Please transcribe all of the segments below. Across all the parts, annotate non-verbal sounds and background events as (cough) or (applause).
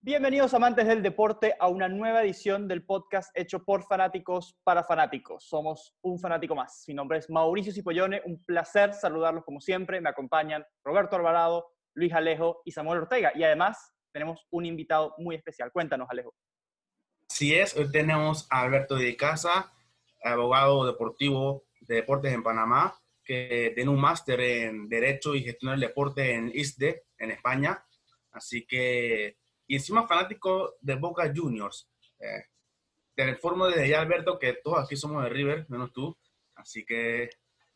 Bienvenidos amantes del deporte a una nueva edición del podcast hecho por fanáticos para fanáticos. Somos un fanático más. Mi nombre es Mauricio Cipollone, un placer saludarlos como siempre. Me acompañan Roberto Alvarado, Luis Alejo y Samuel Ortega. Y además tenemos un invitado muy especial. Cuéntanos, Alejo. Así es, hoy tenemos a Alberto de Casa, abogado deportivo de deportes en Panamá, que tiene un máster en Derecho y Gestión del Deporte en ISDE, en España. Así que y encima fanático de Boca Juniors. Eh, te informo desde ya, Alberto, que todos aquí somos de River, menos tú. Así que,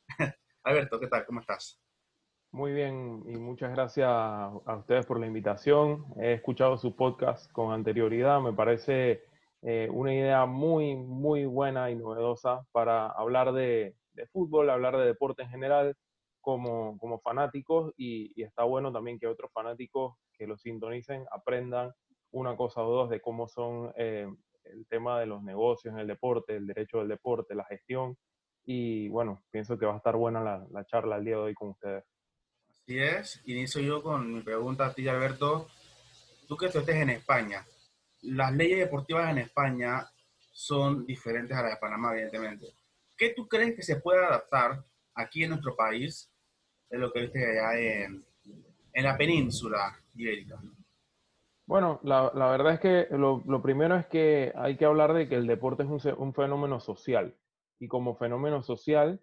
(laughs) Alberto, ¿qué tal? ¿Cómo estás? Muy bien y muchas gracias a ustedes por la invitación. He escuchado su podcast con anterioridad. Me parece eh, una idea muy, muy buena y novedosa para hablar de, fútbol, hablar de deporte en general como, como fanáticos y, está bueno también que otros fanáticos que lo sintonicen aprendan una cosa o dos de cómo son eh, el tema de los negocios en el deporte, el derecho del deporte, la gestión. Y bueno, pienso que va a estar buena la, la charla el día de hoy con ustedes. Así es. Inicio yo con mi pregunta a ti, Alberto. Tú que estás en España, las leyes deportivas en España son diferentes a las de Panamá, evidentemente. ¿Qué tú crees que se puede adaptar aquí en nuestro país es lo que viste allá en, en la península ibérica? Bueno, la, la verdad es que lo, lo, primero es que hay que hablar de que el deporte es un, un, fenómeno social y como fenómeno social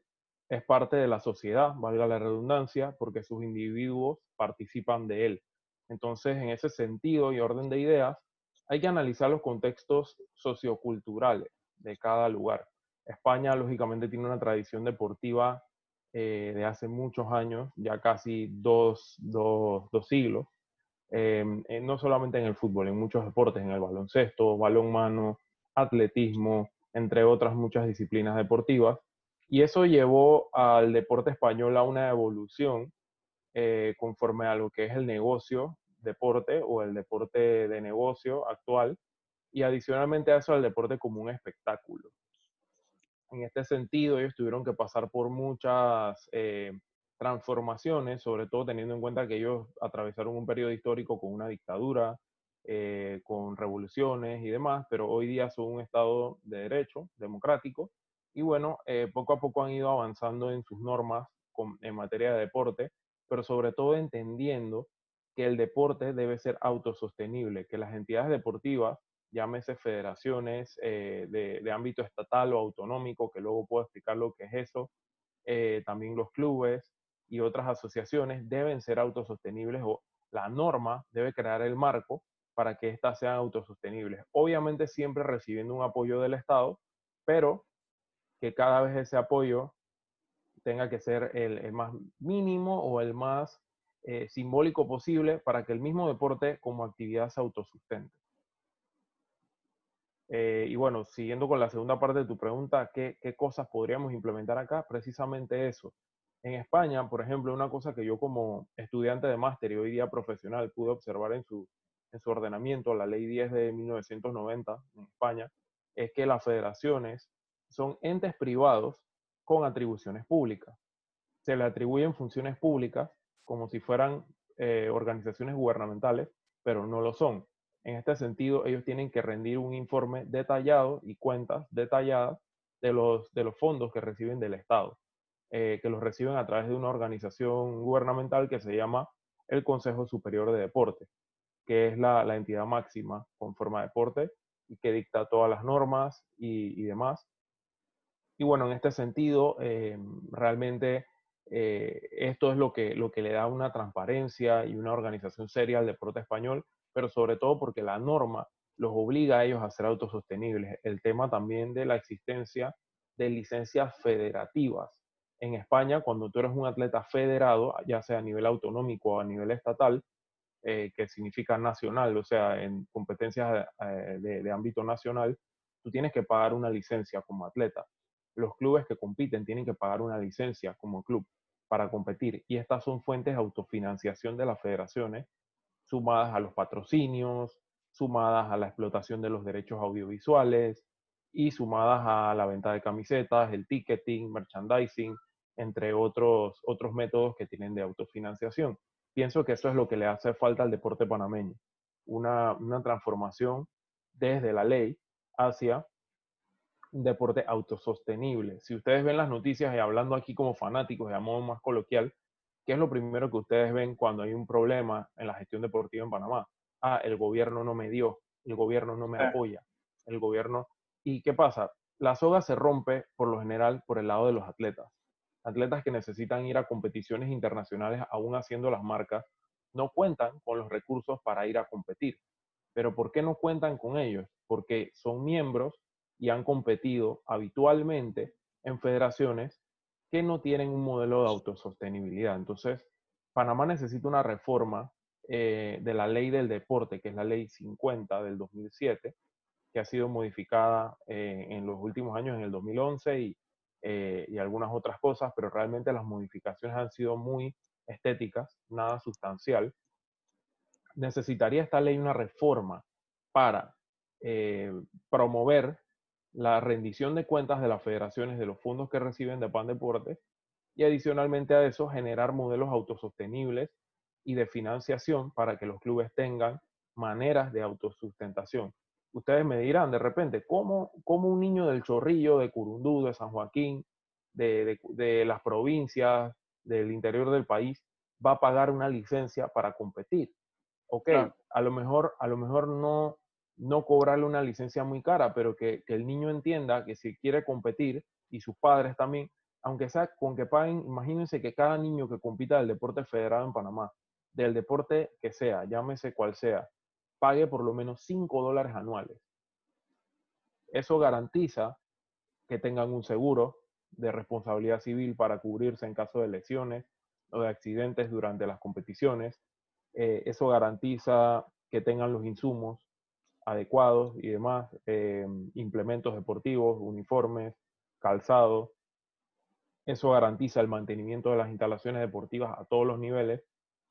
es parte de la sociedad, valga la redundancia, porque sus individuos participan de él. Entonces, en ese sentido y orden de ideas, hay que analizar los contextos socioculturales de cada lugar. España, lógicamente, tiene una tradición deportiva eh, de hace muchos años, ya casi dos, dos, dos siglos, eh, no solamente en el fútbol, en muchos deportes, en el baloncesto, balonmano, atletismo, entre otras muchas disciplinas deportivas. Y eso llevó al deporte español a una evolución eh, conforme a lo que es el negocio deporte o el deporte de negocio actual y adicionalmente a eso al deporte como un espectáculo. En este sentido, ellos tuvieron que pasar por muchas eh, transformaciones, sobre todo teniendo en cuenta que ellos atravesaron un periodo histórico con una dictadura, eh, con revoluciones y demás, pero hoy día son un Estado de derecho, democrático, y bueno, eh, poco a poco han ido avanzando en sus normas con, en materia de deporte, pero sobre todo entendiendo que el deporte debe ser autosostenible, que las entidades deportivas llámese federaciones eh, de, ámbito estatal o autonómico, que luego puedo explicar lo que es eso, eh, también los clubes y otras asociaciones deben ser autosostenibles o la norma debe crear el marco para que éstas sean autosostenibles. Obviamente siempre recibiendo un apoyo del Estado, pero que cada vez ese apoyo tenga que ser el más mínimo o el más eh, simbólico posible para que el mismo deporte como actividad se autosustente. Eh, y bueno, siguiendo con la segunda parte de tu pregunta, ¿qué, ¿qué, cosas podríamos implementar acá? Precisamente eso. En España, por ejemplo, una cosa que yo como estudiante de máster y hoy día profesional pude observar en su, en su ordenamiento, la ley 10 de 1990 en España, es que las federaciones son entes privados con atribuciones públicas. Se le atribuyen funciones públicas como si fueran eh, organizaciones gubernamentales, pero no lo son. En este sentido, ellos tienen que rendir un informe detallado y cuentas detalladas de los, de los fondos que reciben del Estado, eh, que los reciben a través de una organización gubernamental que se llama el Consejo Superior de Deporte, que es la, entidad máxima con forma de deporte y que dicta todas las normas y, y demás. Y bueno, en este sentido, eh, realmente eh, esto es lo que, lo que le da una transparencia y una organización seria al deporte español, pero sobre todo porque la norma los obliga a ellos a ser autosostenibles. El tema también de la existencia de licencias federativas. En España, cuando tú eres un atleta federado, ya sea a nivel autonómico o a nivel estatal, eh, que significa nacional, o sea, en competencias eh, de, de ámbito nacional, tú tienes que pagar una licencia como atleta. Los clubes que compiten tienen que pagar una licencia como club para competir y estas son fuentes de autofinanciación de las federaciones sumadas a los patrocinios, sumadas a la explotación de los derechos audiovisuales y sumadas a la venta de camisetas, el ticketing, merchandising, entre otros, otros métodos que tienen de autofinanciación. Pienso que eso es lo que le hace falta al deporte panameño, una, una transformación desde la ley hacia un deporte autosostenible. Si ustedes ven las noticias y hablando aquí como fanáticos de modo más coloquial, ¿qué es lo primero que ustedes ven cuando hay un problema en la gestión deportiva en Panamá? Ah, el gobierno no me dio, el gobierno no me apoya, el gobierno... ¿Y qué pasa? La soga se rompe por lo general por el lado de los atletas. Atletas que necesitan ir a competiciones internacionales aún haciendo las marcas, no cuentan con los recursos para ir a competir. Pero ¿por qué no cuentan con ellos? Porque son miembros y han competido habitualmente en federaciones que no tienen un modelo de autosostenibilidad. Entonces, Panamá necesita una reforma eh, de la ley del deporte, que es la ley 50 del 2007, que ha sido modificada eh, en los últimos años, en el 2011 y, eh, y algunas otras cosas, pero realmente las modificaciones han sido muy estéticas, nada sustancial necesitaría esta ley una reforma para eh, promover la rendición de cuentas de las federaciones de los fondos que reciben de PAN Deportes y adicionalmente a eso generar modelos autosostenibles y de financiación para que los clubes tengan maneras de autosustentación. Ustedes me dirán de repente, ¿cómo, cómo un niño del Chorrillo, de Curundú, de San Joaquín, de, de las provincias, del interior del país, va a pagar una licencia para competir? ok, a lo mejor, a lo mejor no, no cobrarle una licencia muy cara, pero que, el niño entienda que si quiere competir y sus padres también, aunque sea con que paguen, imagínense que cada niño que compita del deporte federado en Panamá, del deporte que sea, llámese cual sea, pague por lo menos 5 dólares anuales. Eso garantiza que tengan un seguro de responsabilidad civil para cubrirse en caso de lesiones o de accidentes durante las competiciones, eh, eso garantiza que tengan los insumos adecuados y demás, eh, implementos deportivos, uniformes, calzado. Eso garantiza el mantenimiento de las instalaciones deportivas a todos los niveles.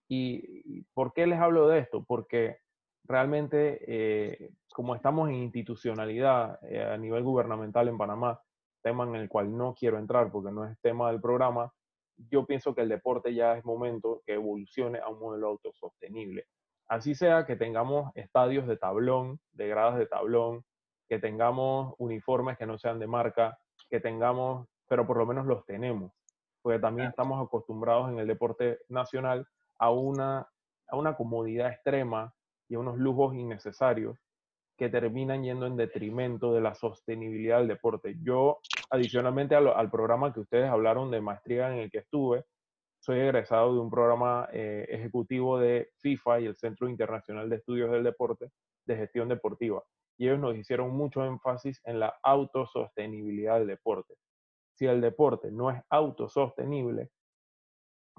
¿Y por qué les hablo de esto? Porque realmente, eh, como estamos en institucionalidad a nivel gubernamental en Panamá, tema en el cual no quiero entrar porque no es tema del programa, yo pienso que el deporte ya es momento que evolucione a un modelo autosostenible. Así sea que tengamos estadios de tablón, de gradas de tablón, que tengamos uniformes que no sean de marca, que tengamos, pero por lo menos los tenemos, porque también estamos acostumbrados en el deporte nacional a una, a una comodidad extrema y a unos lujos innecesarios que terminan yendo en detrimento de la sostenibilidad del deporte. Yo, adicionalmente al, programa que ustedes hablaron de maestría en el que estuve, soy egresado de un programa eh, ejecutivo de FIFA y el Centro Internacional de Estudios del Deporte de Gestión Deportiva. Y ellos nos hicieron mucho énfasis en la autosostenibilidad del deporte. Si el deporte no es autosostenible,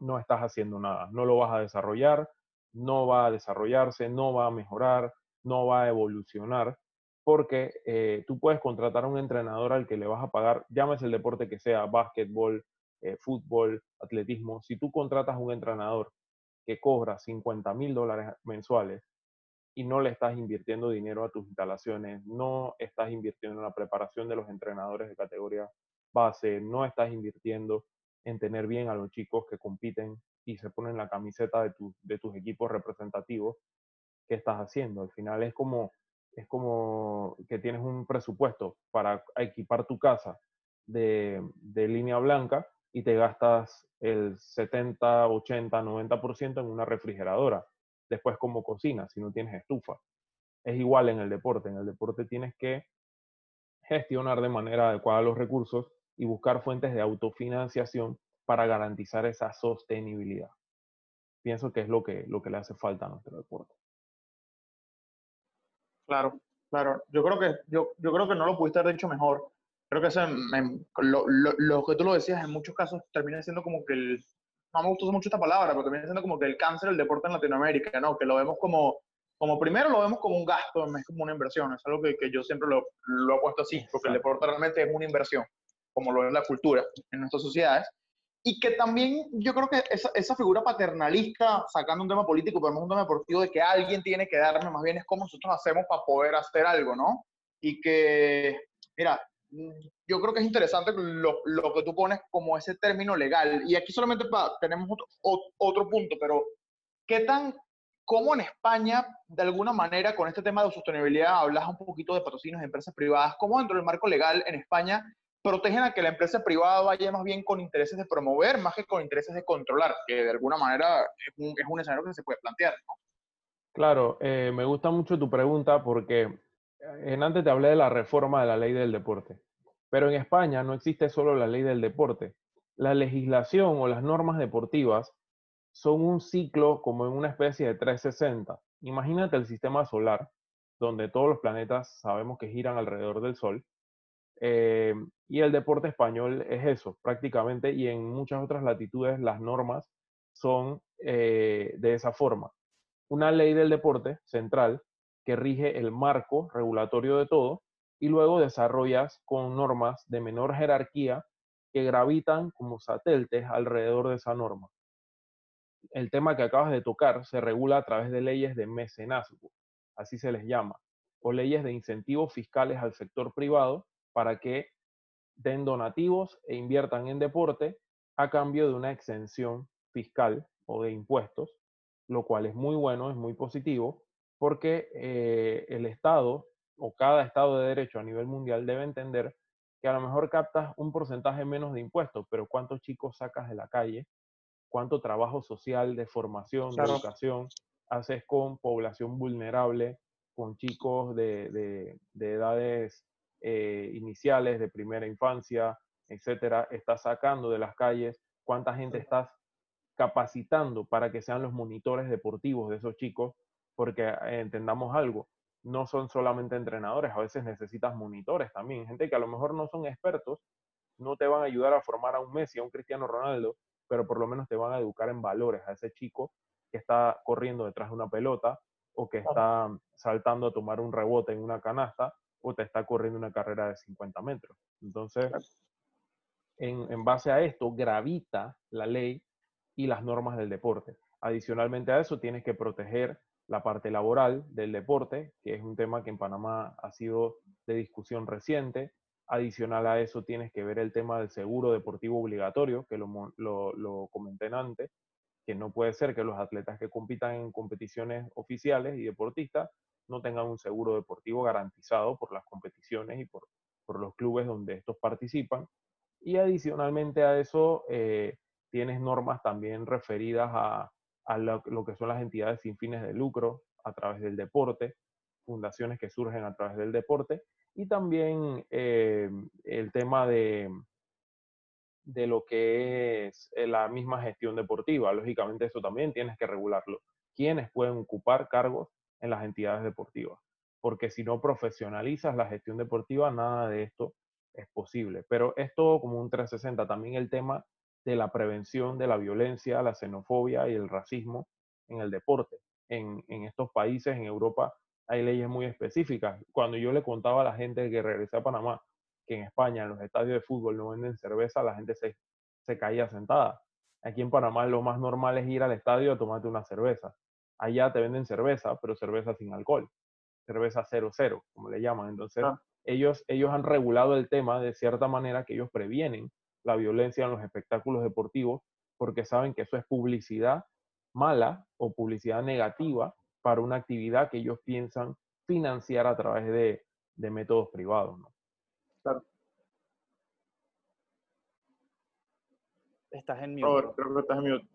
no estás haciendo nada. No lo vas a desarrollar, no va a desarrollarse, no va a mejorar, no va a evolucionar porque eh, tú puedes contratar a un entrenador al que le vas a pagar, llámese el deporte que sea, básquetbol, eh, fútbol, atletismo. Si tú contratas a un entrenador que cobra 50 mil dólares mensuales y no le estás invirtiendo dinero a tus instalaciones, no estás invirtiendo en la preparación de los entrenadores de categoría base, no estás invirtiendo en tener bien a los chicos que compiten y se ponen la camiseta de, de tus equipos representativos, qué estás haciendo. Al final es como, es como que tienes un presupuesto para equipar tu casa de, de línea blanca y te gastas el 70, 80, 90% en una refrigeradora. Después como cocina, si no tienes estufa. Es igual en el deporte. En el deporte tienes que gestionar de manera adecuada los recursos y buscar fuentes de autofinanciación para garantizar esa sostenibilidad. Pienso que es lo que, lo que le hace falta a nuestro deporte. Claro, claro. Yo creo que, yo, yo creo que no lo pudiste haber dicho mejor. Creo que lo, lo, que tú lo decías en muchos casos termina siendo como que el, no me gustó mucho esta palabra, pero termina siendo como que el cáncer del deporte en Latinoamérica, ¿no? Que lo vemos como, como primero lo vemos como un gasto, es como una inversión. Es algo que, que yo siempre lo, lo he puesto así, porque el deporte realmente es una inversión, como lo es la cultura en nuestras sociedades y que también yo creo que esa, esa, figura paternalista, sacando un tema político, pero no un tema deportivo, de que alguien tiene que darme, más bien es como nosotros hacemos para poder hacer algo, ¿no? Y que Mira, yo creo que es interesante lo, que tú pones como ese término legal. Y aquí solamente tenemos otro, otro punto, pero ¿qué tan, cómo en España, de alguna manera, con este tema de sostenibilidad, hablas un poquito de patrocinios de empresas privadas, cómo dentro del marco legal en España protegen a que la empresa privada vaya más bien con intereses de promover, más que con intereses de controlar, que de alguna manera es un, es un escenario que se puede plantear. Claro, eh, me gusta mucho tu pregunta porque en antes te hablé de la reforma de la ley del deporte, pero en España no existe solo la ley del deporte. La legislación o las normas deportivas son un ciclo como en una especie de 360. Imagínate el sistema solar, donde todos los planetas sabemos que giran alrededor del Sol. Eh, y el deporte español es eso, prácticamente, y en muchas otras latitudes las normas son eh, de esa forma. Una ley del deporte central que rige el marco regulatorio de todo y luego desarrollas con normas de menor jerarquía que gravitan como satélites alrededor de esa norma. El tema que acabas de tocar se regula a través de leyes de mecenazgo, así se les llama, o leyes de incentivos fiscales al sector privado para que den donativos e inviertan en deporte a cambio de una exención fiscal o de impuestos, lo cual es muy bueno, es muy positivo, porque eh, el Estado o cada Estado de Derecho a nivel mundial debe entender que a lo mejor captas un porcentaje menos de impuestos, pero ¿cuántos chicos sacas de la calle? ¿Cuánto trabajo social, de formación, de educación haces con población vulnerable, con chicos de, edades eh, iniciales, de primera infancia, etcétera? Estás sacando de las calles, ¿cuánta gente estás capacitando para que sean los monitores deportivos de esos chicos porque eh, entendamos algo, no son solamente entrenadores, a veces necesitas monitores también, gente que a lo mejor no son expertos, no te van a ayudar a formar a un Messi, a un Cristiano Ronaldo, pero por lo menos te van a educar en valores a ese chico que está corriendo detrás de una pelota o que está saltando a tomar un rebote en una canasta o te está corriendo una carrera de 50 metros. Entonces, en, en base a esto, gravita la ley y las normas del deporte. Adicionalmente a eso, tienes que proteger la parte laboral del deporte, que es un tema que en Panamá ha sido de discusión reciente. Adicional a eso tienes que ver el tema del seguro deportivo obligatorio, que lo, lo, comenté antes, que no puede ser que los atletas que compitan en competiciones oficiales y deportistas no tengan un seguro deportivo garantizado por las competiciones y por, por los clubes donde estos participan. Y adicionalmente a eso, eh, tienes normas también referidas a, a lo, que son las entidades sin fines de lucro a través del deporte, fundaciones que surgen a través del deporte, y también eh, el tema de, de lo que es eh, la misma gestión deportiva. Lógicamente eso también tienes que regularlo. ¿Quiénes pueden ocupar cargos en las entidades deportivas? Porque si no profesionalizas la gestión deportiva, nada de esto es posible. Pero es todo como un 360. También el tema de la prevención de la violencia, la xenofobia y el racismo en el deporte. En, estos países, en Europa, hay leyes muy específicas. Cuando yo le contaba a la gente que regresé a Panamá que en España en los estadios de fútbol no venden cerveza, la gente se, se caía sentada. Aquí en Panamá lo más normal es ir al estadio a tomarte una cerveza. Allá te venden cerveza, pero cerveza sin alcohol. Cerveza 00, como le llaman. Entonces, ah. ellos, ellos han regulado el tema de cierta manera que ellos previenen la violencia en los espectáculos deportivos porque saben que eso es publicidad mala o publicidad negativa para una actividad que ellos piensan financiar a través de, métodos privados. ¿no? Claro. Estás en mute. creo que estás en mute.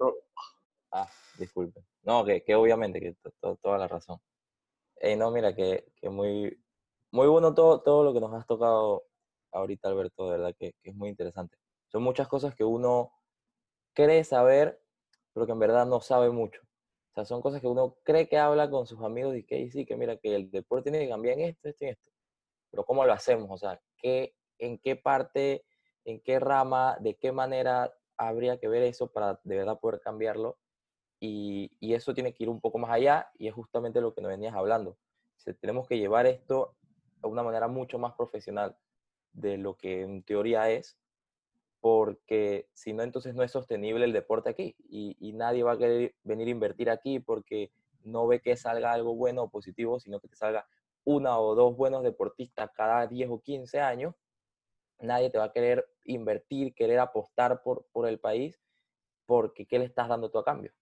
Ah, disculpe. No, que, que obviamente, que toda la razón. no, mira, que, que, muy, muy bueno todo, todo lo que nos has tocado ahorita, Alberto, de verdad que, que es muy interesante. Son muchas cosas que uno cree saber, pero que en verdad no sabe mucho. O sea, son cosas que uno cree que habla con sus amigos y que sí, que mira, que el deporte tiene que cambiar en esto, esto y esto. Pero ¿cómo lo hacemos? O sea, ¿qué, ¿en qué parte, en qué rama, de qué manera habría que ver eso para de verdad poder cambiarlo? Y, y eso tiene que ir un poco más allá y es justamente lo que nos venías hablando. O tenemos que llevar esto a una manera mucho más profesional de lo que en teoría es porque si no, entonces no es sostenible el deporte aquí y, nadie va a querer venir a invertir aquí porque no ve que salga algo bueno o positivo, sino que te salga una o dos buenos deportistas cada 10 o 15 años, nadie te va a querer invertir, querer apostar por, por el país, porque ¿qué le estás dando tú a cambio?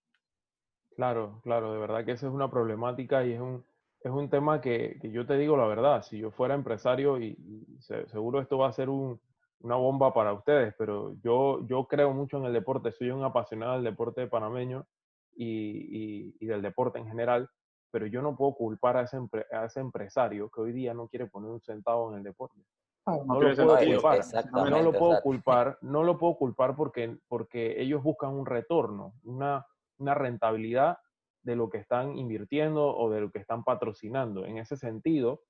Claro, claro, de verdad que esa es una problemática y es un, es un tema que, que yo te digo la verdad, si yo fuera empresario y, seguro esto va a ser un, una bomba para ustedes, pero yo, yo creo mucho en el deporte, soy un apasionado del deporte panameño y, y, del deporte en general, pero yo no puedo culpar a ese, a ese empresario que hoy día no quiere poner un centavo en el deporte. No, No lo puedo culpar, no lo puedo culpar, no lo puedo culpar porque, porque ellos buscan un retorno, una, una rentabilidad de lo que están invirtiendo o de lo que están patrocinando. En ese sentido,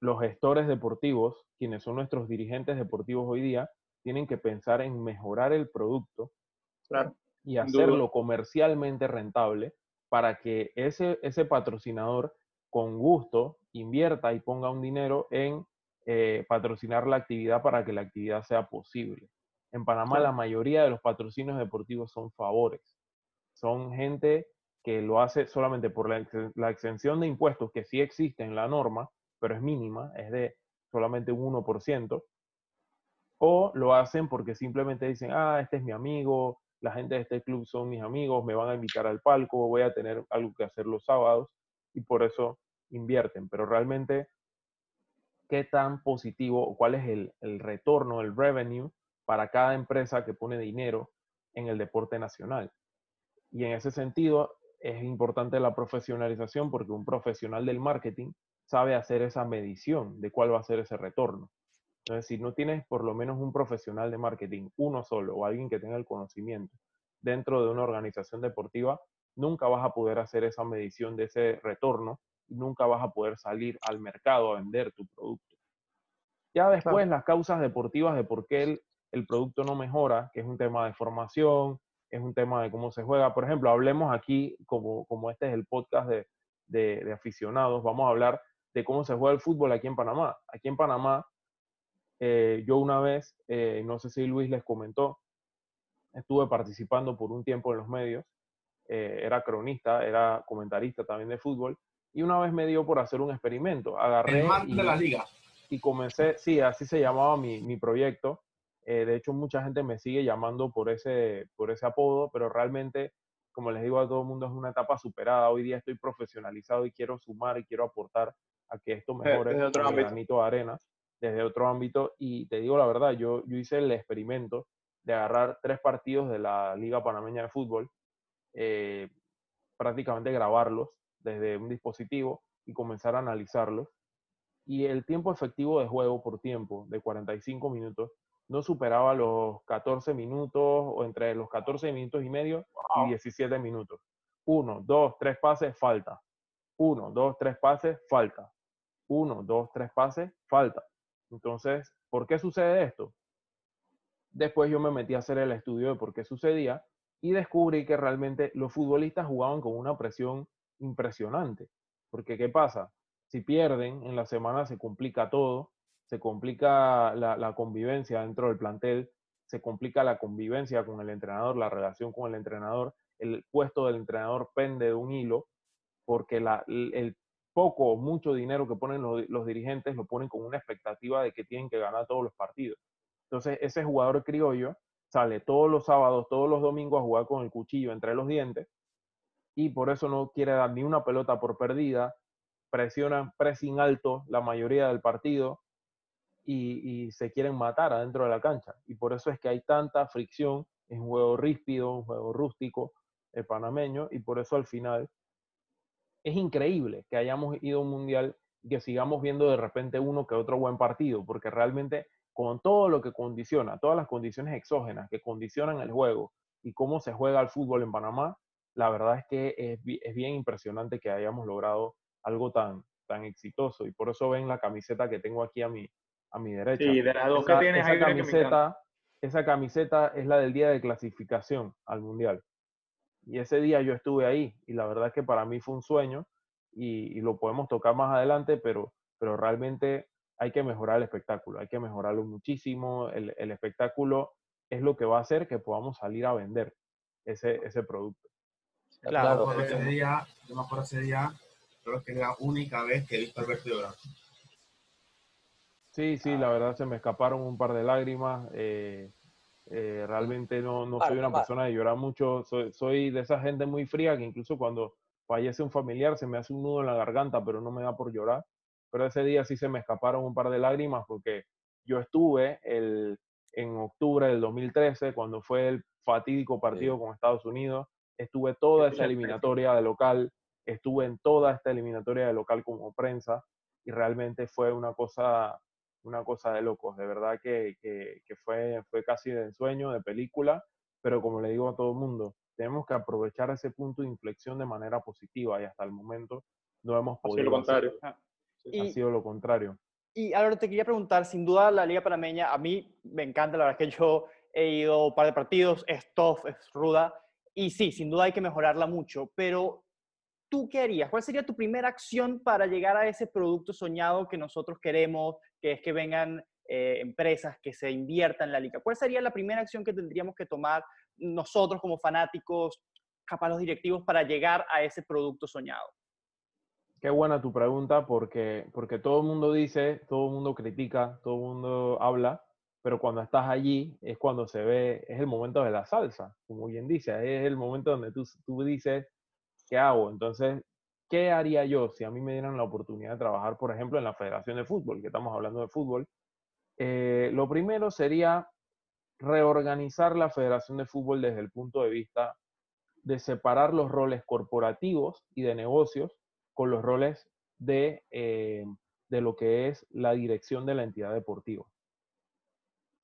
los gestores deportivos, quienes son nuestros dirigentes deportivos hoy día, tienen que pensar en mejorar el producto y hacerlo comercialmente rentable para que ese, ese patrocinador con gusto invierta y ponga un dinero en eh, patrocinar la actividad para que la actividad sea posible. En Panamá la mayoría de los patrocinios deportivos son favores. Son gente que lo hace solamente por la, la exención de impuestos que sí existe en la norma, pero es mínima, es de solamente un 1%, o lo hacen porque simplemente dicen, ah, este es mi amigo, la gente de este club son mis amigos, me van a invitar al palco, voy a tener algo que hacer los sábados, y por eso invierten. Pero realmente, ¿qué tan positivo cuál es el, el retorno, el revenue para cada empresa que pone dinero en el deporte nacional? Y en ese sentido, es importante la profesionalización porque un profesional del marketing sabe hacer esa medición de cuál va a ser ese retorno. Entonces, si no tienes por lo menos un profesional de marketing, uno solo, o alguien que tenga el conocimiento dentro de una organización deportiva, nunca vas a poder hacer esa medición de ese retorno y nunca vas a poder salir al mercado a vender tu producto. Ya después las causas deportivas de por qué el, el producto no mejora, que es un tema de formación, es un tema de cómo se juega. Por ejemplo, hablemos aquí, como, como este es el podcast de, de, aficionados, vamos a hablar de cómo se juega el fútbol aquí en Panamá. Aquí en Panamá, eh, yo una vez, eh, no sé si Luis les comentó, estuve participando por un tiempo en los medios, eh, era cronista, era comentarista también de fútbol, y una vez me dio por hacer un experimento. Agarré y, de. Y comencé, sí, así se llamaba mi, mi proyecto. de hecho, mucha gente me sigue llamando por ese, por ese apodo, pero realmente como les digo a todo el mundo, es una etapa superada. Hoy día estoy profesionalizado y quiero sumar y quiero aportar a que esto mejore desde otro ámbito. granito de arena desde otro ámbito. Y te digo la verdad, yo, yo hice el experimento de agarrar tres partidos de la Liga Panameña de Fútbol, eh, prácticamente grabarlos desde un dispositivo y comenzar a analizarlos. Y el tiempo efectivo de juego por tiempo, de 45 minutos, no superaba los 14 minutos o entre los 14 minutos y medio y 17 minutos. Uno, dos, tres pases, falta. Uno, dos, tres pases, falta. Uno, dos, tres pases, falta. Entonces, ¿por qué sucede esto? Después yo me metí a hacer el estudio de por qué sucedía y descubrí que realmente los futbolistas jugaban con una presión impresionante. Porque, ¿qué pasa? Si pierden, en la semana se complica todo, se complica la, la, convivencia dentro del plantel, se complica la convivencia con el entrenador, la relación con el entrenador, el puesto del entrenador pende de un hilo, porque la, el poco o mucho dinero que ponen los, dirigentes lo ponen con una expectativa de que tienen que ganar todos los partidos. Entonces, ese jugador criollo sale todos los sábados, todos los domingos a jugar con el cuchillo entre los dientes y por eso no quiere dar ni una pelota por perdida, presionan pressing alto la mayoría del partido, y, se quieren matar adentro de la cancha. Y por eso es que hay tanta fricción, es un juego ríspido, un juego rústico, el panameño, y por eso al final es increíble que hayamos ido a un mundial y que sigamos viendo de repente uno que otro buen partido, porque realmente con todo lo que condiciona, todas las condiciones exógenas que condicionan el juego y cómo se juega el fútbol en Panamá, la verdad es que es, es bien impresionante que hayamos logrado algo tan, tan exitoso. Y por eso ven la camiseta que tengo aquí a mi, a mi derecha. Sí, de las dos esa, que tienes esa camiseta, esa camiseta es la del día de clasificación al Mundial. Y ese día yo estuve ahí y la verdad es que para mí fue un sueño y, y, lo podemos tocar más adelante, pero, pero realmente hay que mejorar el espectáculo, hay que mejorarlo muchísimo. El, el espectáculo es lo que va a hacer que podamos salir a vender ese, ese producto. Claro, yo me acuerdo ese día, yo me acuerdo ese día creo que es la única vez que he visto a Alberto llorar. Sí, sí, la verdad se me escaparon un par de lágrimas. eh, eh, realmente no, no soy una persona de llorar mucho. Soy, soy de esa gente muy fría que incluso cuando fallece un familiar se me hace un nudo en la garganta, pero no me da por llorar. Pero ese día sí se me escaparon un par de lágrimas porque yo estuve el, en octubre del 2013, cuando fue el fatídico partido con Estados Unidos. Estuve toda esa eliminatoria de local, estuve en toda esta eliminatoria de local como prensa y realmente fue una cosa, una cosa de locos. De verdad que, que, que fue, fue casi de ensueño, de película, pero como le digo a todo el mundo, tenemos que aprovechar ese punto de inflexión de manera positiva y hasta el momento no hemos Ha sido podido. lo contrario. Y, Ha sido lo contrario. y ahora te quería preguntar, sin duda la Liga Panameña, a mí me encanta, la verdad es que yo he ido a un par de partidos, es tough, es ruda, y sí, sin duda hay que mejorarla mucho, pero ¿tú qué? ¿Cuál sería tu primera acción para llegar a ese producto soñado que nosotros queremos, que es que vengan eh, empresas, que se inviertan en la liga? ¿Cuál sería la primera acción que tendríamos que tomar nosotros como fanáticos, capaz los directivos, para llegar a ese producto soñado? Qué buena tu pregunta porque, porque todo el mundo dice, todo el mundo critica, todo el mundo habla, pero cuando estás allí es cuando se ve, es el momento de la salsa, como bien dice, es el momento donde tú, tú dices, ¿qué hago? Entonces, ¿qué haría yo si a mí me dieran la oportunidad de trabajar, por ejemplo, en la Federación de Fútbol, que estamos hablando de fútbol? Eh, lo primero sería reorganizar la Federación de Fútbol desde el punto de vista de separar los roles corporativos y de negocios con los roles de, eh, de lo que es la dirección de la entidad deportiva.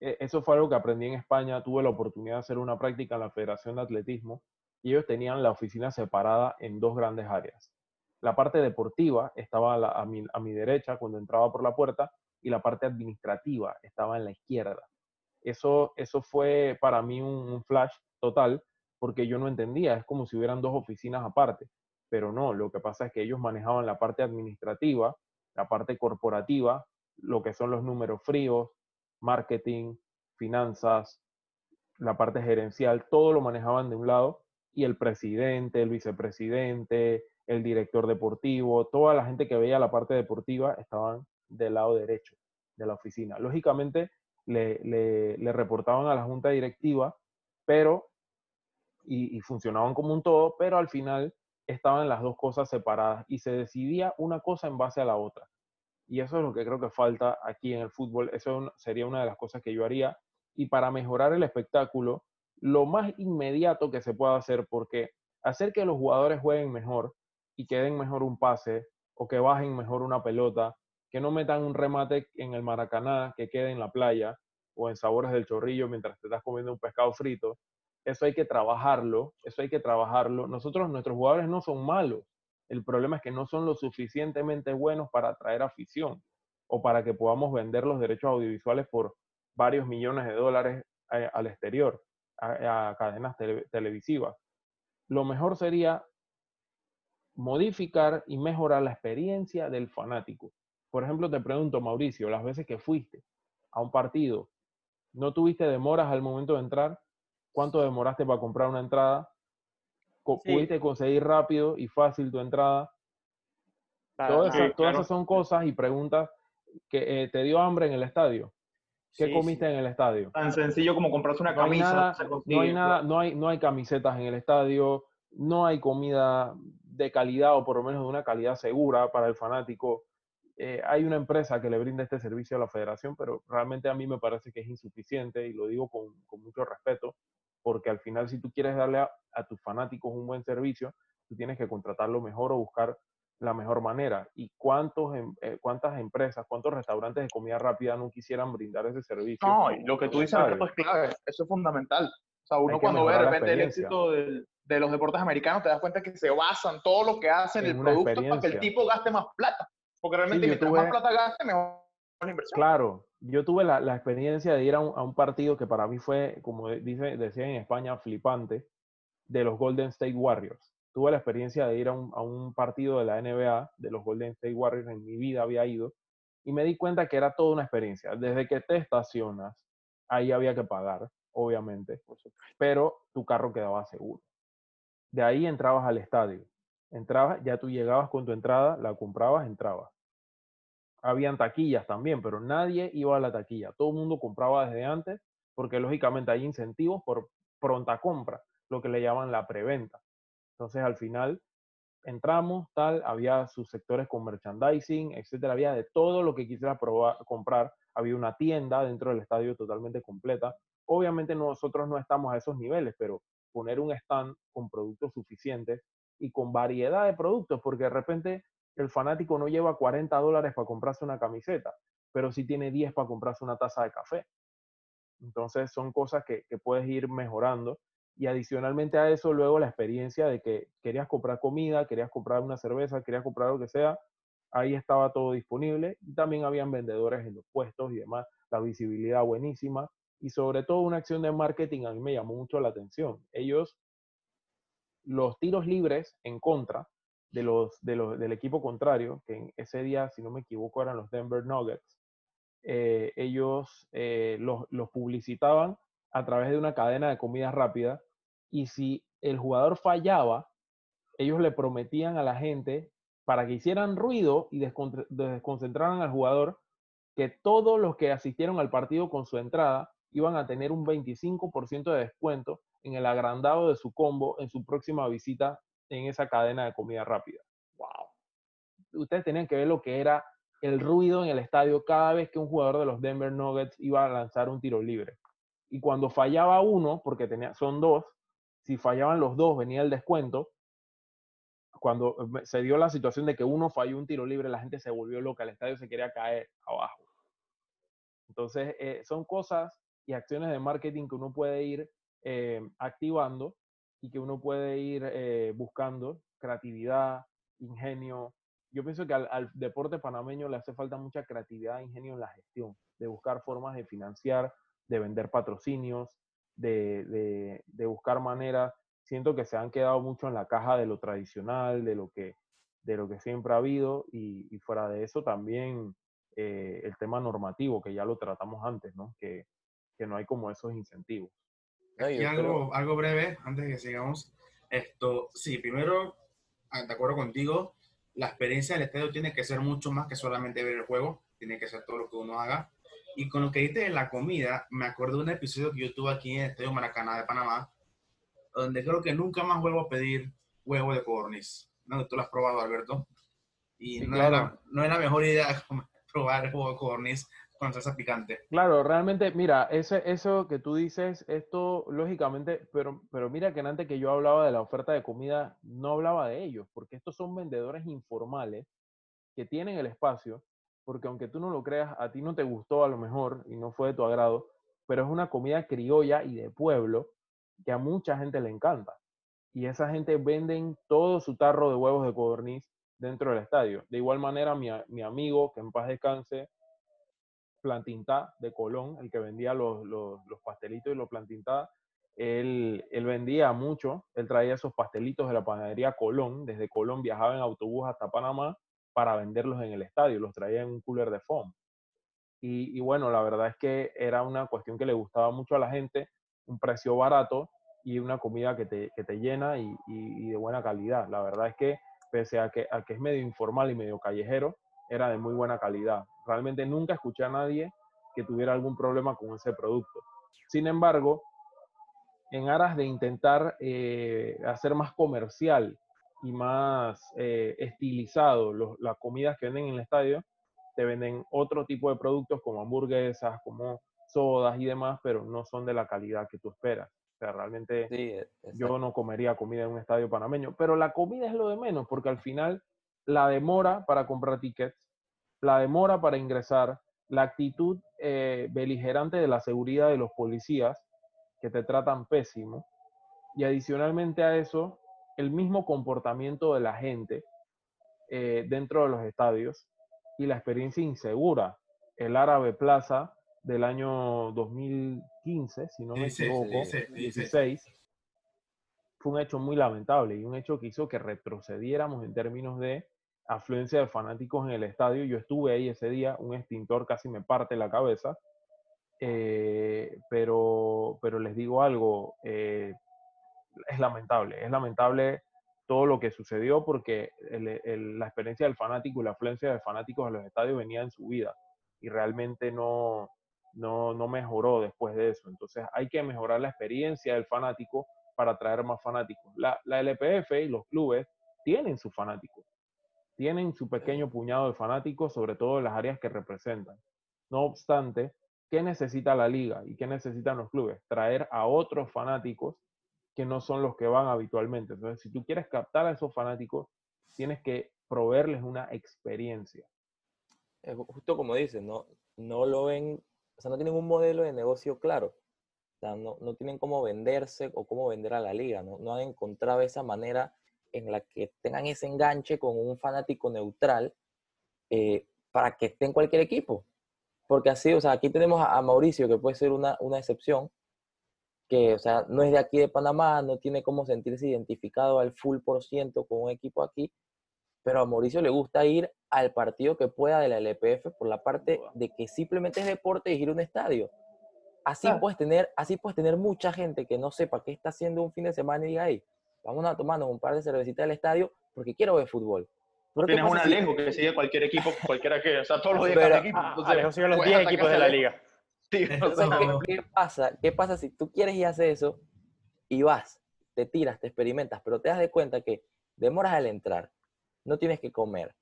E- Eso fue algo que aprendí en España. Tuve la oportunidad de hacer una práctica en la Federación de Atletismo y ellos tenían la oficina separada en dos grandes áreas. La parte deportiva estaba a, mi, a mi derecha cuando entraba por la puerta y la parte administrativa estaba en la izquierda. Eso, eso fue para mí un, un flash total porque yo no entendía. Es como si hubieran dos oficinas aparte pero no, lo que pasa es que ellos manejaban la parte administrativa, la parte corporativa, lo que son los números fríos, marketing, finanzas, la parte gerencial, todo lo manejaban de un lado y el presidente, el vicepresidente, el director deportivo, toda la gente que veía la parte deportiva estaban del lado derecho de la oficina. Lógicamente le, reportaban a la junta directiva, pero, y, y funcionaban como un todo, pero al final estaban las dos cosas separadas y se decidía una cosa en base a la otra. Y eso es lo que creo que falta aquí en el fútbol. Eso sería una de las cosas que yo haría. Y para mejorar el espectáculo, lo más inmediato que se pueda hacer, porque hacer que los jugadores jueguen mejor y que den mejor un pase o que bajen mejor una pelota, que no metan un remate en el Maracaná que quede en la playa o en Sabores del Chorrillo mientras te estás comiendo un pescado frito, eso hay que trabajarlo, eso hay que trabajarlo. Nosotros, nuestros jugadores no son malos. El problema es que no son lo suficientemente buenos para atraer afición o para que podamos vender los derechos audiovisuales por varios millones de dólares a- al exterior, a, a cadenas tele- televisivas. Lo mejor sería modificar y mejorar la experiencia del fanático. Por ejemplo, te pregunto, Mauricio, las veces que fuiste a un partido, ¿no tuviste demoras al momento de entrar? ¿Cuánto demoraste para comprar una entrada? Sí. ¿Pudiste conseguir rápido y fácil tu entrada? Todas, nada. esas, Sí, todas claro. esas son cosas y preguntas que eh, te dio hambre en el estadio. ¿Qué Sí, comiste sí. en el estadio? Tan sencillo como comprarse una No hay camisa. nada, no hay nada, no hay, no hay camisetas en el estadio, no hay comida de calidad o por lo menos de una calidad segura para el fanático. Eh, hay una empresa que le brinda este servicio a la federación, pero realmente a mí me parece que es insuficiente y lo digo con, con mucho respeto, porque al final si tú quieres darle a, a tus fanáticos un buen servicio, tú tienes que contratarlo mejor o buscar la mejor manera. ¿Y cuántos, em- eh, cuántas empresas, cuántos restaurantes de comida rápida no quisieran brindar ese servicio? No, y lo que tú dices, es clave. Eso es fundamental. O sea, uno cuando ve de repente el éxito del- de los deportes americanos, te das cuenta que se basan todo lo que hacen En el producto para que el tipo gaste más plata. Porque realmente yo mientras tuve- más plata gaste, mejor la inversión. Claro, yo tuve la, la experiencia de ir a un, a un partido que para mí fue, como dice, decía en España, flipante, de los Golden State Warriors. Tuve la experiencia de ir a un, a un partido de la NBA, de los Golden State Warriors, en mi vida había ido, y me di cuenta que era toda una experiencia. Desde que te estacionas, ahí había que pagar, obviamente, pero tu carro quedaba seguro. De ahí entrabas al estadio. entrabas, ya tú llegabas con tu entrada, la comprabas, entrabas. Habían taquillas también, pero nadie iba a la taquilla. Todo el mundo compraba desde antes, porque lógicamente hay incentivos por pronta compra, lo que le llaman la preventa. Entonces, al final, entramos, tal, había sus sectores con merchandising, etcétera, había de todo lo que quisiera probar, comprar. Había una tienda dentro del estadio totalmente completa. Obviamente nosotros no estamos a esos niveles, pero poner un stand con productos suficientes y con variedad de productos, porque de repente el fanático no lleva 40 dólares para comprarse una camiseta, pero sí tiene 10 para comprarse una taza de café. Entonces son cosas que, que puedes ir mejorando y adicionalmente a eso luego la experiencia de que querías comprar comida, querías comprar una cerveza, querías comprar lo que sea, ahí estaba todo disponible también habían vendedores en los puestos y demás, la visibilidad buenísima y sobre todo una acción de marketing a mí me llamó mucho la atención. Ellos, los tiros libres en contra de los, de los, del equipo contrario, que en ese día, si no me equivoco, eran los Denver Nuggets, eh, ellos eh, los, los publicitaban a través de una cadena de comida rápida y si el jugador fallaba, ellos le prometían a la gente para que hicieran ruido y desconcentraran al jugador que todos los que asistieron al partido con su entrada iban a tener un 25% de descuento en el agrandado de su combo en su próxima visita en esa cadena de comida rápida. ¡Wow! Ustedes tenían que ver lo que era el ruido en el estadio cada vez que un jugador de los Denver Nuggets iba a lanzar un tiro libre y cuando fallaba uno, porque tenía, son dos, si fallaban los dos venía el descuento. Cuando eh, se dio la situación de que uno falló un tiro libre, la gente se volvió loca, el estadio se quería caer abajo. Entonces, eh, son cosas y acciones de marketing que uno puede ir eh, activando y que uno puede ir buscando creatividad, ingenio. Yo pienso que al, al, deporte panameño le hace falta mucha creatividad ingenio en la gestión, de buscar formas de financiar de vender patrocinios, de, buscar maneras. Siento que se han quedado mucho en la caja de lo tradicional, de lo que, de lo que siempre ha habido y, fuera de eso también eh, el tema normativo, que ya lo tratamos antes, ¿no? Que, no hay como esos incentivos. y algo, algo breve, antes de que sigamos. Esto, sí, primero, ah, de acuerdo contigo, la experiencia del estadio tiene que ser mucho más que solamente ver el juego, tiene que ser todo lo que uno haga. Y con lo que dijiste de la comida, me acuerdo de un episodio que yo tuve aquí en el Estadio Maracaná de Panamá, donde creo que nunca más vuelvo a pedir huevo de codorniz. No, tú lo has probado, Alberto. Y no, es la, no, es la, mejor idea (laughs) probar huevo de codorniz con salsa picante. Claro, realmente, mira, ese, eso que tú dices, esto lógicamente, pero, pero mira que antes que yo hablaba de la oferta de comida, no hablaba de ellos, porque estos son vendedores informales que tienen el espacio porque aunque tú no lo creas, a ti no te gustó a lo mejor y no fue de tu agrado, pero es una comida criolla y de pueblo que a mucha gente le encanta. Y esa gente venden todo su tarro de huevos de codorniz dentro del estadio. De igual manera, mi, mi amigo, que en paz descanse, Plantintá de Colón, el que vendía los, los, los pastelitos y los Plantintá, él, él, vendía mucho, él traía esos pastelitos de la panadería Colón, desde Colón viajaba en autobús hasta Panamá para venderlos en el estadio, los traía en un cooler de foam. Y, bueno, la verdad es que era una cuestión que le gustaba mucho a la gente, un precio barato y una comida que te, que te llena y, y, de buena calidad. La verdad es que, pese a que, a que es medio informal y medio callejero, era de muy buena calidad. Realmente nunca escuché a nadie que tuviera algún problema con ese producto. Sin embargo, en aras de intentar eh, hacer más comercial y más eh, estilizado las comidas que venden en el estadio, te venden otro tipo de productos como hamburguesas, como sodas y demás, pero no son de la calidad que tú esperas. O sea, realmente e, yo no comería comida en un estadio panameño, pero la comida es lo de menos, porque al final la demora para comprar tickets, la demora para ingresar, la actitud eh, beligerante de la seguridad de los policías, que te tratan pésimo, y adicionalmente a eso, el mismo comportamiento de la gente eh, dentro de los estadios y la experiencia insegura. El Árabe Plaza del año 2015, si no me equivoco, 16, fue un hecho muy lamentable y un hecho que hizo que retrocediéramos en términos de afluencia de fanáticos en el estadio. Yo estuve ahí ese día, un extintor casi me parte la cabeza, eh, pero, pero les digo algo, eh, es lamentable, es lamentable todo lo que sucedió porque la experiencia del fanático y la afluencia de fanáticos a los estadios venía en su vida y realmente no, no, no mejoró después de eso. Entonces hay que mejorar la experiencia del fanático para atraer más fanáticos. La, la LPF y los clubes tienen sus fanáticos, tienen su pequeño puñado de fanáticos, sobre todo en las áreas que representan. No obstante, ¿qué necesita la liga y qué necesitan los clubes? Traer a otros fanáticos que no son los que van habitualmente. Entonces, si tú quieres captar a esos fanáticos, tienes que proveerles una experiencia. Justo como dices, no, no lo ven, o sea, no tienen un modelo de negocio claro. O sea, no, no tienen cómo venderse o cómo vender a la liga. No, no han encontrado esa manera en la que tengan ese enganche con un fanático neutral eh, para que esté en cualquier equipo. Porque así, o sea, aquí tenemos a, Mauricio, que puede ser una, una excepción, que, o sea, no es de aquí de Panamá, no tiene cómo sentirse identificado al full por ciento con un equipo aquí, pero a Mauricio le gusta ir al partido que pueda de la LPF por la parte de que simplemente es deporte y ir a un estadio. Así, puedes tener, así puedes tener mucha gente que no sepa qué está haciendo un fin de semana y diga, ahí, vamos a tomarnos un par de cervecitas del estadio porque quiero ver fútbol. Tienes un Alejo que sigue cualquier equipo, cualquiera que, o sea, todos los días cada equipo. Entonces, Alejo sigue los 10 equipos de la liga. ¿Qué, pasa? ¿Qué pasa si tú quieres ir a hacer eso y vas, te tiras, te experimentas, pero te das de cuenta que demoras al entrar, no tienes que comer,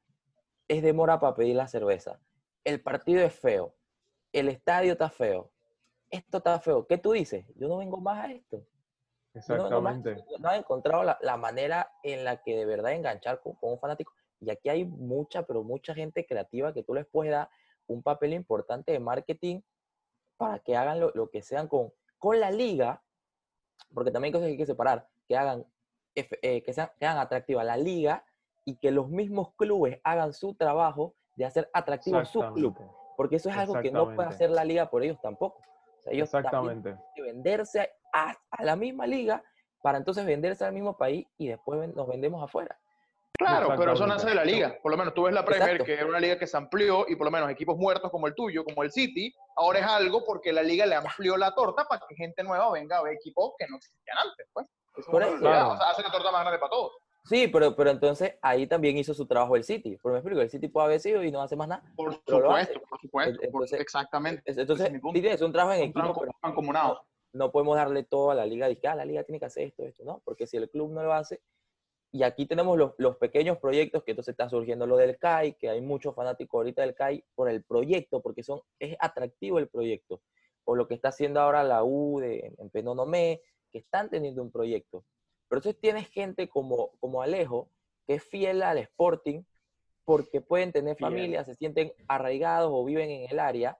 es demora para pedir la cerveza, el partido es feo, el estadio está feo, esto está feo, ¿qué tú dices? Yo no vengo más a esto. Exactamente. No, no, has encontrado la, manera en la que de verdad enganchar con, un fanático. Y aquí hay mucha, pero mucha gente creativa que tú les puedes dar un papel importante de marketing para que hagan lo, que sean con, con la liga, porque también hay cosas que hay que separar, que hagan, eh, que, sean, que hagan atractiva la liga y que los mismos clubes hagan su trabajo de hacer atractivo su club. Porque eso es algo que no puede hacer la liga por ellos tampoco. O sea, ellos Exactamente. Tienen que venderse a, a, la misma liga para entonces venderse al mismo país y después nos vendemos afuera. Claro, pero eso nace de la liga. Por lo menos tú ves la Premier, que era una liga que se amplió y por lo menos equipos muertos como el tuyo, como el City, ahora es algo porque la liga le amplió la torta para que gente nueva venga a ver equipos que no existían antes. Pues. por eso, hace la torta más grande para todos. Sí, pero, pero entonces ahí también hizo su trabajo el City. Por me explico, el City puede haber sido y no hace más nada. Por supuesto, por supuesto. exactamente. Entonces, es un trabajo en equipo. pero no, no, podemos darle todo a la liga que ah, la liga tiene que hacer esto, esto, ¿no? Porque si el club no lo hace, y aquí tenemos los, los, pequeños proyectos, que entonces está surgiendo lo del CAI, que hay muchos fanáticos ahorita del CAI por el proyecto, porque son, es atractivo el proyecto. O lo que está haciendo ahora la U de, en Penonomé, que están teniendo un proyecto. Pero entonces tienes gente como, como Alejo, que es fiel al Sporting, porque pueden tener familia, se sienten arraigados o viven en el área,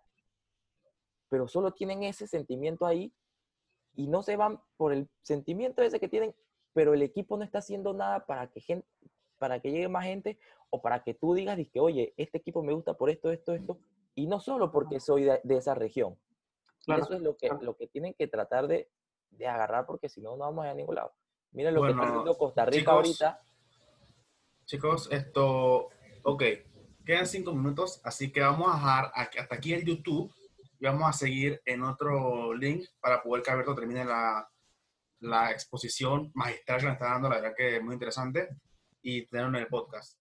pero solo tienen ese sentimiento ahí y no se van por el sentimiento ese que tienen pero el equipo no está haciendo nada para que, gente, para que llegue más gente o para que tú digas que, oye, este equipo me gusta por esto, esto, esto, y no solo porque soy de, esa región. eso es lo que, lo que tienen que tratar de, de agarrar porque si no, no vamos a, ir a ningún lado. Miren lo que está haciendo Costa Rica ahorita. Chicos, esto, ok, quedan cinco minutos, así que vamos a dejar hasta aquí el YouTube y vamos a seguir en otro link para poder que Alberto termine la, la exposición magistral que nos está dando, la verdad que es muy interesante, y tenerlo en el podcast.